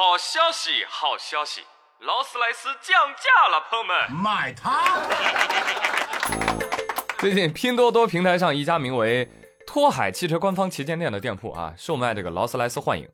好消息，好消息！劳斯莱斯降价了，朋友们，买它！最近拼多多平台上一家名为“托海汽车”官方旗舰店的店铺啊，售卖这个劳斯莱斯幻影，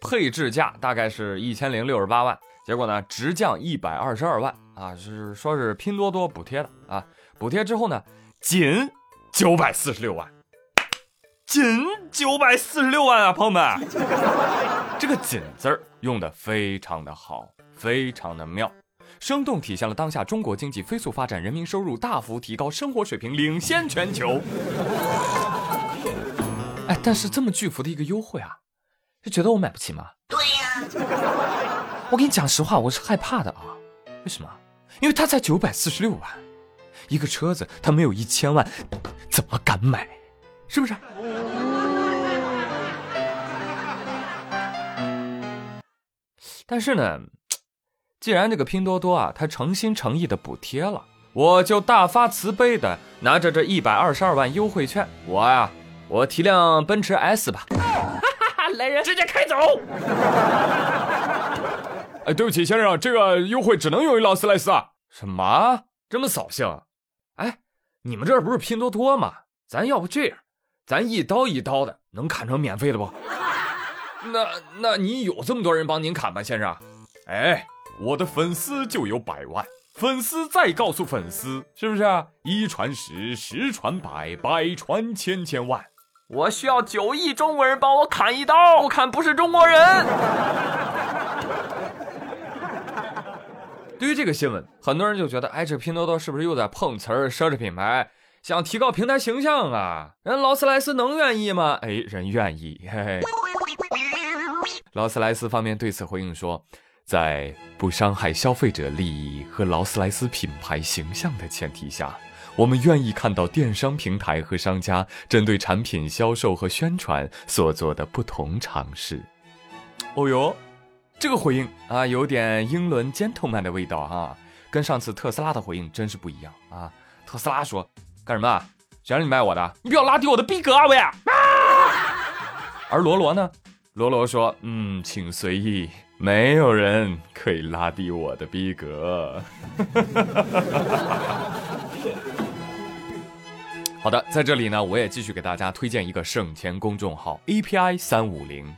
配置价大概是一千零六十八万，结果呢直降一百二十二万啊，是说是拼多多补贴的啊，补贴之后呢仅九百四十六万，仅九百四十六万啊，朋友们，这个“仅”字儿用的非常的好，非常的妙。生动体现了当下中国经济飞速发展，人民收入大幅提高，生活水平领先全球。哎，但是这么巨幅的一个优惠啊，就觉得我买不起吗？对呀，我跟你讲实话，我是害怕的啊。为什么？因为它才九百四十六万，一个车子它没有一千万，怎么敢买？是不是？但是呢。既然这个拼多多啊，它诚心诚意的补贴了，我就大发慈悲的拿着这一百二十二万优惠券，我呀，我提辆奔驰 S 吧，哈哈哈，来人，直接开走。哎，对不起，先生，这个优惠只能用于劳斯莱斯啊。什么？这么扫兴？哎，你们这儿不是拼多多吗？咱要不这样，咱一刀一刀的，能砍成免费的不？那那你有这么多人帮您砍吗，先生？哎。我的粉丝就有百万，粉丝再告诉粉丝，是不是啊？一传十，十传百，百传千千万。我需要九亿中国人帮我砍一刀，不砍不是中国人。对于这个新闻，很多人就觉得，哎，这拼多多是不是又在碰瓷儿、奢侈品牌，想提高平台形象啊？人劳斯莱斯能愿意吗？哎，人愿意。嘿嘿。劳斯莱斯方面对此回应说。在不伤害消费者利益和劳斯莱斯品牌形象的前提下，我们愿意看到电商平台和商家针对产品销售和宣传所做的不同尝试。哦哟，这个回应啊，有点英伦 gentleman 的味道哈，跟上次特斯拉的回应真是不一样啊。特斯拉说：“干什么？谁让你卖我的？你不要拉低我的逼格啊，喂！” 而罗罗呢？罗罗说：“嗯，请随意。”没有人可以拉低我的逼格。哈 哈好的，在这里呢，我也继续给大家推荐一个省钱公众号 API 三五零。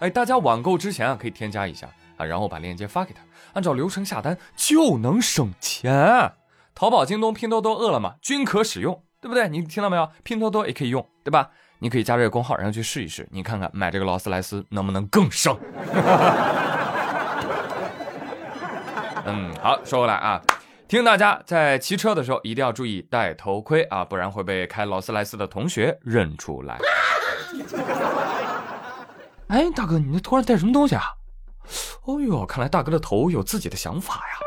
哎，大家网购之前啊，可以添加一下啊，然后把链接发给他，按照流程下单就能省钱。淘宝、京东、拼多多、饿了么均可使用，对不对？你听到没有？拼多多也可以用，对吧？你可以加这个工号，然后去试一试，你看看买这个劳斯莱斯能不能更省。嗯，好，说回来啊，提醒大家在骑车的时候一定要注意戴头盔啊，不然会被开劳斯莱斯的同学认出来。哎，大哥，你那头上戴什么东西啊？哦呦，看来大哥的头有自己的想法呀。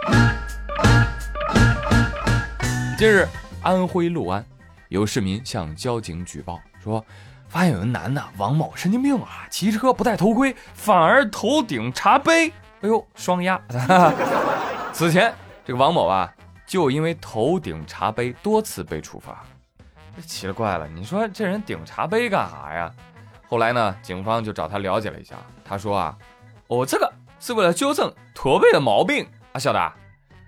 近日，安徽六安有市民向交警举报说，发现有个男的王某神经病啊，骑车不戴头盔，反而头顶茶杯。哎呦，双压！此前这个王某啊，就因为头顶茶杯多次被处罚。奇了怪了，你说这人顶茶杯干啥呀？后来呢，警方就找他了解了一下，他说啊，我这个是为了纠正驼背的毛病啊，晓得？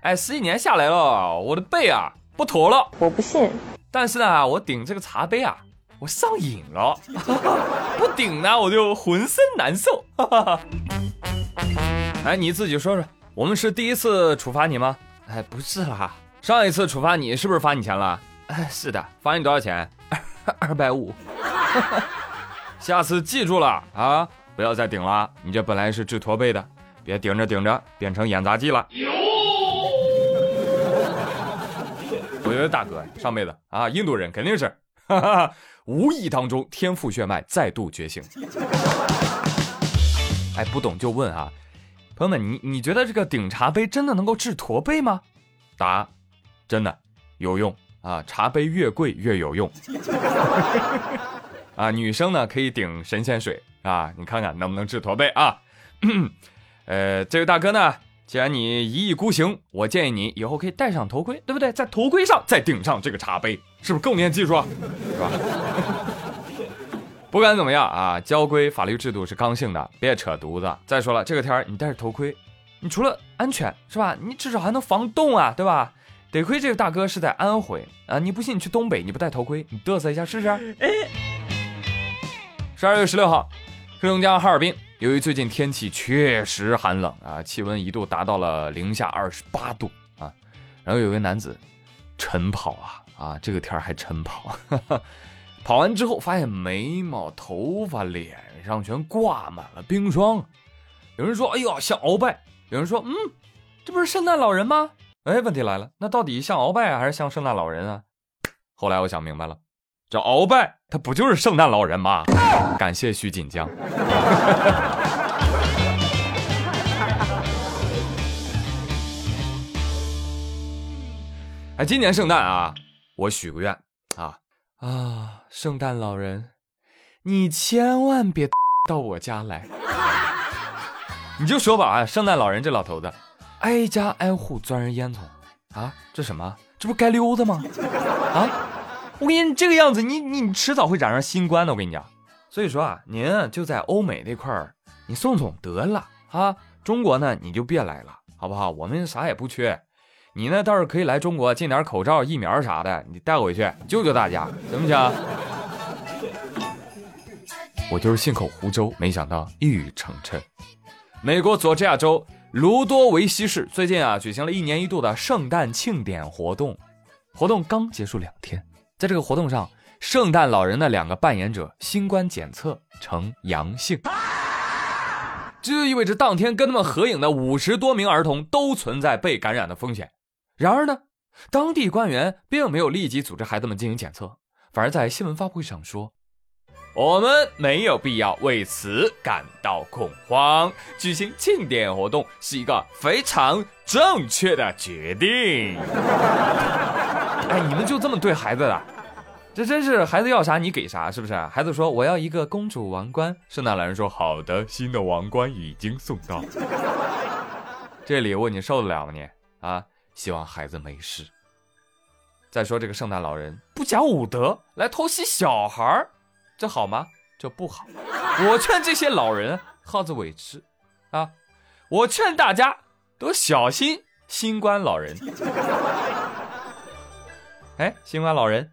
哎，十几年下来了，我的背啊不驼了。我不信。但是呢，我顶这个茶杯啊，我上瘾了。不顶呢，我就浑身难受。哎，你自己说说，我们是第一次处罚你吗？哎，不是啦，上一次处罚你是不是罚你钱了？哎，是的，罚你多少钱？二百五。下次记住了啊，不要再顶了。你这本来是治驼背的，别顶着顶着变成演杂技了。我觉得大哥上辈子啊，印度人肯定是，无意当中天赋血脉再度觉醒。哎，不懂就问啊。朋友们，你你觉得这个顶茶杯真的能够治驼背吗？答：真的有用啊！茶杯越贵越有用。啊，女生呢可以顶神仙水啊，你看看能不能治驼背啊？呃，这位大哥呢，既然你一意孤行，我建议你以后可以戴上头盔，对不对？在头盔上再顶上这个茶杯，是不是更练技术啊？是吧？不管怎么样啊，交规法律制度是刚性的，别扯犊子。再说了，这个天儿你戴着头盔，你除了安全是吧？你至少还能防冻啊，对吧？得亏这个大哥是在安徽啊，你不信你去东北，你不戴头盔，你嘚瑟一下试试。哎十二月十六号，黑龙江哈尔滨，由于最近天气确实寒冷啊，气温一度达到了零下二十八度啊，然后有位男子晨跑啊啊，这个天还晨跑。跑完之后，发现眉毛、头发、脸上全挂满了冰霜。有人说：“哎呦，像鳌拜。”有人说：“嗯，这不是圣诞老人吗？”哎，问题来了，那到底像鳌拜还是像圣诞老人啊？后来我想明白了，这鳌拜他不就是圣诞老人吗？感谢徐锦江。哎，今年圣诞啊，我许个愿啊。啊，圣诞老人，你千万别到我家来！你就说吧啊，圣诞老人这老头子，挨家挨户钻人烟囱啊，这什么？这不该溜达吗？啊，我跟你这个样子，你你迟早会染上新冠的。我跟你讲，所以说啊，您就在欧美那块儿，你送送得了啊。中国呢，你就别来了，好不好？我们啥也不缺。你呢倒是可以来中国进点口罩、疫苗啥的，你带回去救救大家，行不行？我就是信口胡诌，没想到一语成谶。美国佐治亚州卢多维希市最近啊举行了一年一度的圣诞庆典活动，活动刚结束两天，在这个活动上，圣诞老人的两个扮演者新冠检测呈阳性。这就意味着当天跟他们合影的五十多名儿童都存在被感染的风险。然而呢，当地官员并没有立即组织孩子们进行检测，反而在新闻发布会上说：“我们没有必要为此感到恐慌，举行庆典活动是一个非常正确的决定。”哎，你们就这么对孩子的？这真是孩子要啥你给啥，是不是？孩子说我要一个公主王冠，圣诞老人说好的，新的王冠已经送到。这礼物你受得了吗？你啊？希望孩子没事。再说这个圣诞老人不讲武德，来偷袭小孩儿这好吗？这不好。我劝这些老人好自为之啊！我劝大家都小心新冠老人。哎，新冠老人，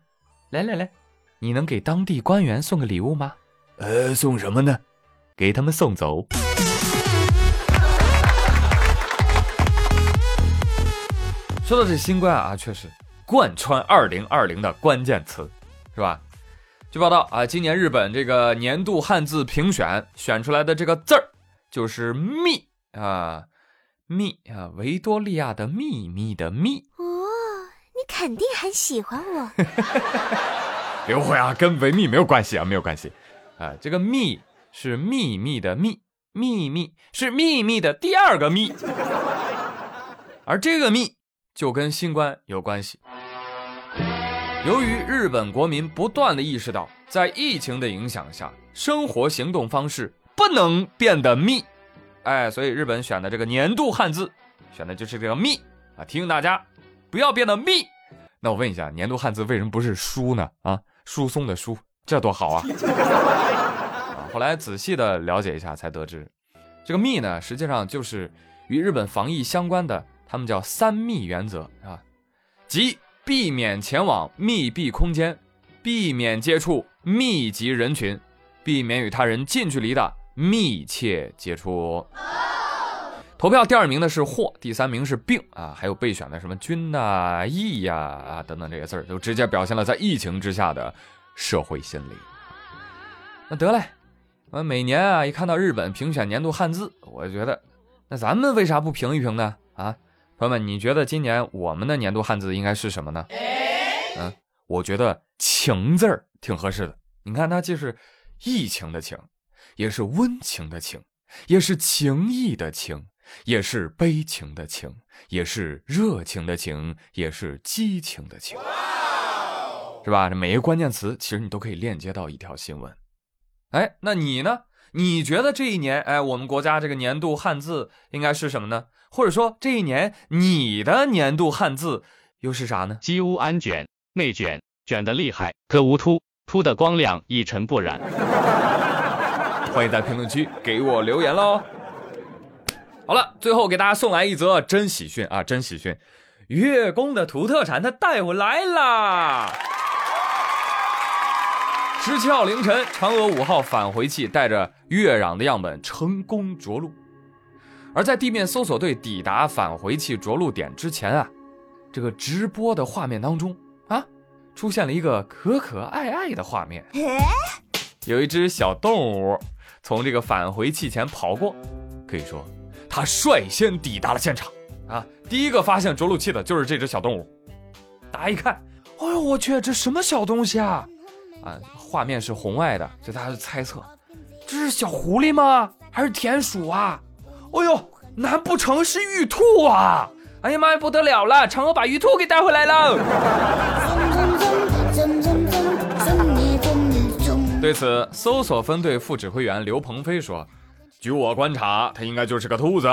来来来，你能给当地官员送个礼物吗？呃，送什么呢？给他们送走。说到这新冠啊，确实贯穿二零二零的关键词，是吧？据报道啊，今年日本这个年度汉字评选选出来的这个字儿就是“密”啊，“密”啊，维多利亚的秘密的“秘”。肯定很喜欢我。刘慧啊，跟维密没有关系啊，没有关系啊。这个“密”是秘密的“密”，秘密是秘密的第二个“密”，而这个“密”。就跟新冠有关系。由于日本国民不断的意识到，在疫情的影响下，生活行动方式不能变得密，哎，所以日本选的这个年度汉字，选的就是这个密啊，提醒大家不要变得密。那我问一下，年度汉字为什么不是疏呢？啊，疏松的疏，这多好啊！啊后来仔细的了解一下，才得知，这个密呢，实际上就是与日本防疫相关的。他们叫三密原则啊，即避免前往密闭空间，避免接触密集人群，避免与他人近距离的密切接触。投票第二名的是祸，第三名是病啊，还有备选的什么君呐、疫呀啊等等这些字儿，就直接表现了在疫情之下的社会心理。那得嘞，我每年啊一看到日本评选年度汉字，我觉得那咱们为啥不评一评呢？啊？朋友们，你觉得今年我们的年度汉字应该是什么呢？嗯，我觉得“情”字儿挺合适的。你看，它既是疫情的情，也是温情的情，也是情谊的情，也是悲情的情，也是热情的情，也是激情的情，是吧？这每一个关键词，其实你都可以链接到一条新闻。哎，那你呢？你觉得这一年，哎，我们国家这个年度汉字应该是什么呢？或者说这一年你的年度汉字又是啥呢？鸡屋安卷，内卷，卷的厉害，可无突，凸的光亮一尘不染。欢迎在评论区给我留言喽。好了，最后给大家送来一则真喜讯啊，真喜讯！月宫的土特产它带回来啦！十七号凌晨，嫦娥五号返回器带着月壤的样本成功着陆。而在地面搜索队抵达返回器着陆点之前啊，这个直播的画面当中啊，出现了一个可可爱爱的画面，有一只小动物从这个返回器前跑过，可以说。他率先抵达了现场，啊，第一个发现着陆器的就是这只小动物。大家一看，哎呦我去，这什么小东西啊？啊，画面是红外的，这大家就猜测，这是小狐狸吗？还是田鼠啊？哎呦，难不成是玉兔啊？哎呀妈呀，不得了了，嫦娥把玉兔给带回来了。对此，搜索分队副指挥员刘鹏飞说。据我观察，它应该就是个兔子，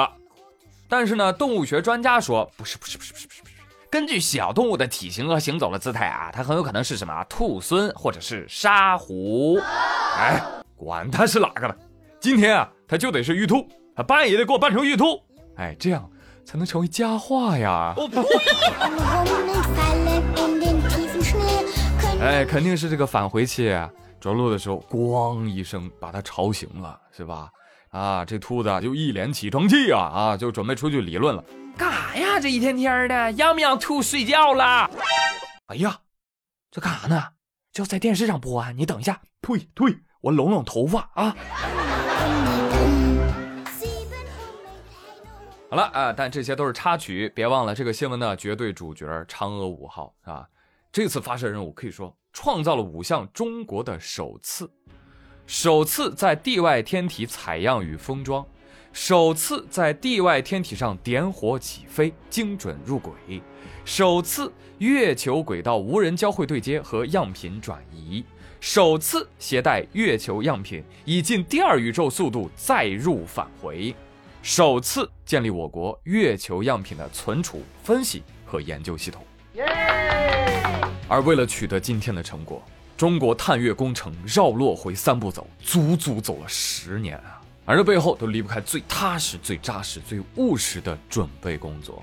但是呢，动物学专家说不是，不是，不是，不是，不是。根据小动物的体型和行走的姿态啊，它很有可能是什么兔狲或者是沙狐。哎，管它是哪个呢，今天啊，它就得是玉兔，它扮也得给我扮成玉兔，哎，这样才能成为佳话呀。哎，肯定是这个返回器着陆的时候，咣一声把它吵醒了，是吧？啊，这兔子就一脸起床气啊啊，就准备出去理论了。干啥呀？这一天天的，让不让兔睡觉了？哎呀，这干啥呢？就在电视上播啊！你等一下，退退，我拢拢头发啊。好了啊，但这些都是插曲，别忘了这个新闻的绝对主角嫦娥五号啊，这次发射任务可以说创造了五项中国的首次。首次在地外天体采样与封装，首次在地外天体上点火起飞，精准入轨，首次月球轨道无人交会对接和样品转移，首次携带月球样品以近第二宇宙速度再入返回，首次建立我国月球样品的存储、分析和研究系统。而为了取得今天的成果。中国探月工程绕落回三步走，足足走了十年啊！而这背后都离不开最踏实、最扎实、最务实的准备工作。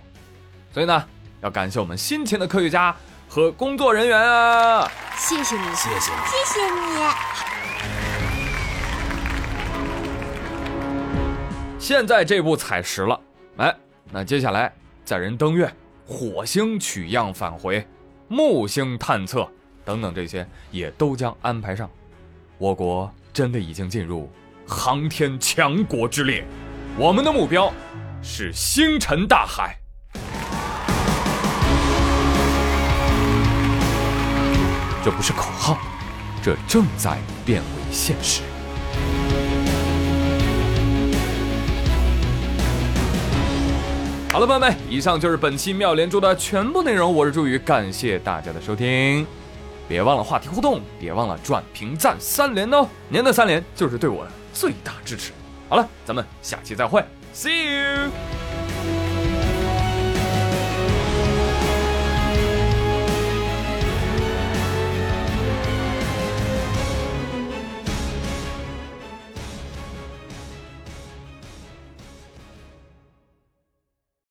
所以呢，要感谢我们辛勤的科学家和工作人员啊！谢谢你，谢谢你，谢谢你。现在这步踩实了，哎，那接下来载人登月、火星取样返回、木星探测。等等，这些也都将安排上。我国真的已经进入航天强国之列，我们的目标是星辰大海。这不是口号，这正在变为现实。好了，朋友们，以上就是本期妙连珠的全部内容。我是朱宇，感谢大家的收听。别忘了话题互动，别忘了转评赞三连哦！您的三连就是对我的最大支持。好了，咱们下期再会，See you。